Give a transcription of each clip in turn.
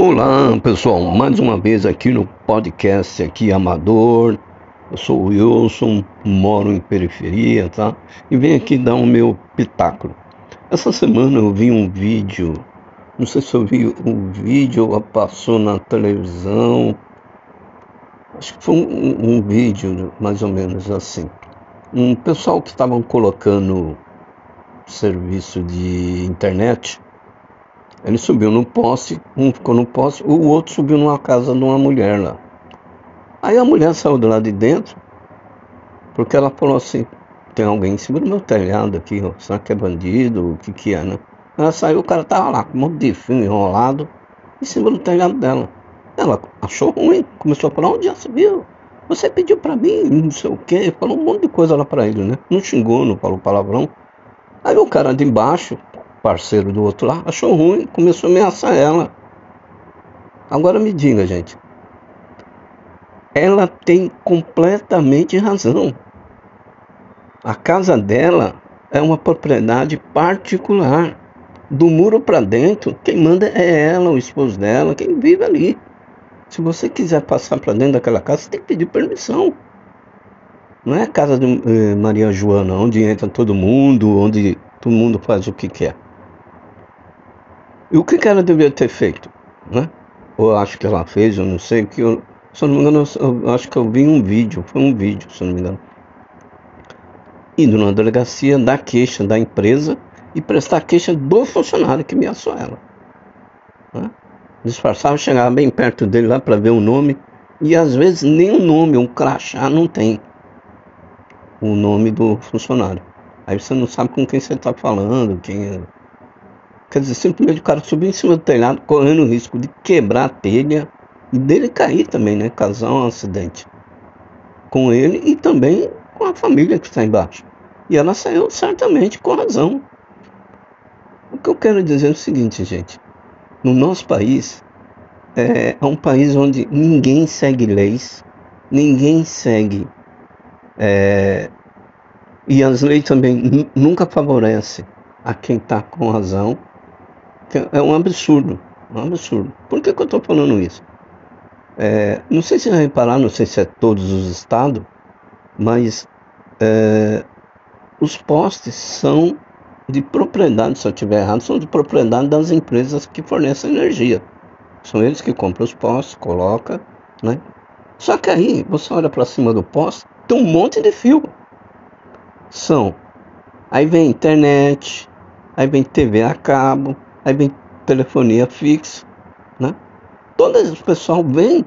Olá pessoal, mais uma vez aqui no podcast aqui amador. Eu sou o Wilson, moro em periferia, tá? E venho aqui dar o meu pitáculo. Essa semana eu vi um vídeo, não sei se eu vi um vídeo ou passou na televisão. Acho que foi um, um vídeo mais ou menos assim. Um pessoal que estavam colocando serviço de internet ele subiu no poste, um ficou no poste, o outro subiu numa casa de uma mulher lá. Aí a mulher saiu do lado de dentro, porque ela falou assim, tem alguém em cima do meu telhado aqui, ó. será que é bandido? O que que é, né? Ela saiu, o cara tava lá, com um monte de fio enrolado, em cima do telhado dela. Ela achou ruim, começou a falar, onde já se viu? Você pediu pra mim, não sei o que, falou um monte de coisa lá pra ele, né? Não xingou, não falou palavrão. Aí o cara de baixo parceiro do outro lá, achou ruim, começou a ameaçar ela. Agora me diga, gente. Ela tem completamente razão. A casa dela é uma propriedade particular. Do muro para dentro, quem manda é ela, o esposo dela, quem vive ali. Se você quiser passar para dentro daquela casa, você tem que pedir permissão. Não é a casa de eh, Maria Joana, onde entra todo mundo, onde todo mundo faz o que quer. E o que, que ela deveria ter feito? Né? Ou acho que ela fez, eu não sei, porque eu, se eu não me engano, eu, eu acho que eu vi um vídeo, foi um vídeo, se eu não me engano. Indo na delegacia, dar queixa da empresa e prestar queixa do funcionário que ameaçou ela. Né? Disfarçava, chegava bem perto dele lá para ver o nome, e às vezes nem o nome, um crachá não tem o nome do funcionário. Aí você não sabe com quem você está falando, quem é Quer dizer, simplesmente o cara subir em cima do telhado, correndo o risco de quebrar a telha e dele cair também, né? Causar um acidente com ele e também com a família que está embaixo. E ela saiu certamente com razão. O que eu quero dizer é o seguinte, gente. No nosso país, é, é um país onde ninguém segue leis, ninguém segue. É, e as leis também nunca favorecem a quem está com razão é um absurdo. Um absurdo. Por que, que eu estou falando isso? É, não sei se reparar, não sei se é todos os estados, mas é, os postes são de propriedade, se eu estiver errado, são de propriedade das empresas que fornecem energia. São eles que compram os postes, colocam, né? Só que aí você olha para cima do poste, tem um monte de fio. São. Aí vem internet, aí vem TV a cabo, aí vem telefonia fixa, né? Todas as pessoal vem,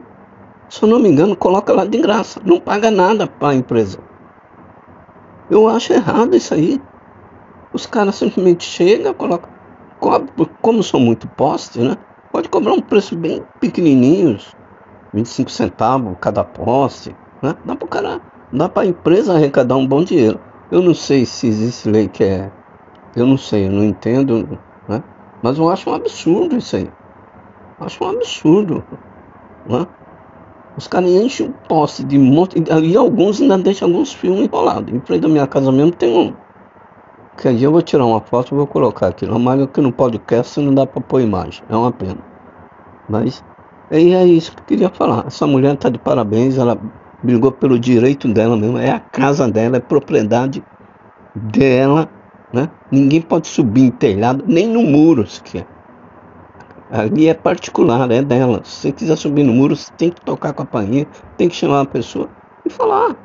se eu não me engano, coloca lá de graça, não paga nada para a empresa. Eu acho errado isso aí. Os caras simplesmente chegam, colocam, como são muito postes, né? Pode cobrar um preço bem pequenininho, 25 centavos cada poste, né? Dá para cara, dá para a empresa arrecadar um bom dinheiro. Eu não sei se existe lei que é, eu não sei, eu não entendo, né? Mas eu acho um absurdo isso aí. Eu acho um absurdo. Né? Os caras enchem o poste de monte. E alguns ainda deixam alguns filmes enrolados. Em frente da minha casa mesmo tem um. Que aí eu vou tirar uma foto e vou colocar aqui. Mas aqui no podcast não dá para pôr imagem. É uma pena. Mas é, é isso que eu queria falar. Essa mulher está de parabéns. Ela brigou pelo direito dela mesmo. É a casa dela, é propriedade dela né? Ninguém pode subir em telhado, nem no muro sequer. Ali é particular, é dela. Se você quiser subir no muro, você tem que tocar a campainha, tem que chamar a pessoa e falar.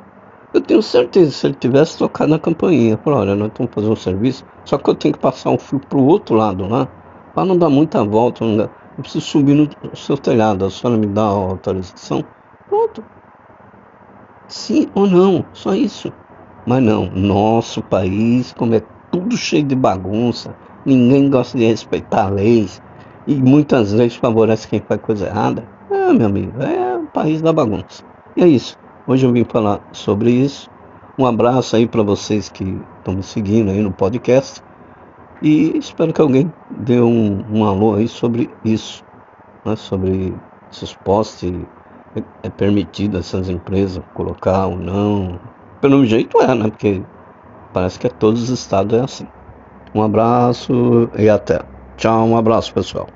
Eu tenho certeza, se ele tivesse tocado na campainha, falar, olha, nós estamos fazendo um serviço, só que eu tenho que passar um fio para o outro lado lá, para não dar muita volta, não dá. eu preciso subir no seu telhado, a senhora me dá a autorização. Pronto. Sim ou não, só isso. Mas não, nosso país, como é tudo cheio de bagunça, ninguém gosta de respeitar leis e muitas leis favorecem quem faz coisa errada. É, meu amigo, é o país da bagunça. E é isso. Hoje eu vim falar sobre isso. Um abraço aí para vocês que estão me seguindo aí no podcast. E espero que alguém dê um, um alô aí sobre isso, né? sobre esses postes. É, é permitido essas empresas colocar ou não. Pelo jeito é, né? Porque Parece que todos os estados é assim. Um abraço e até. Tchau, um abraço pessoal.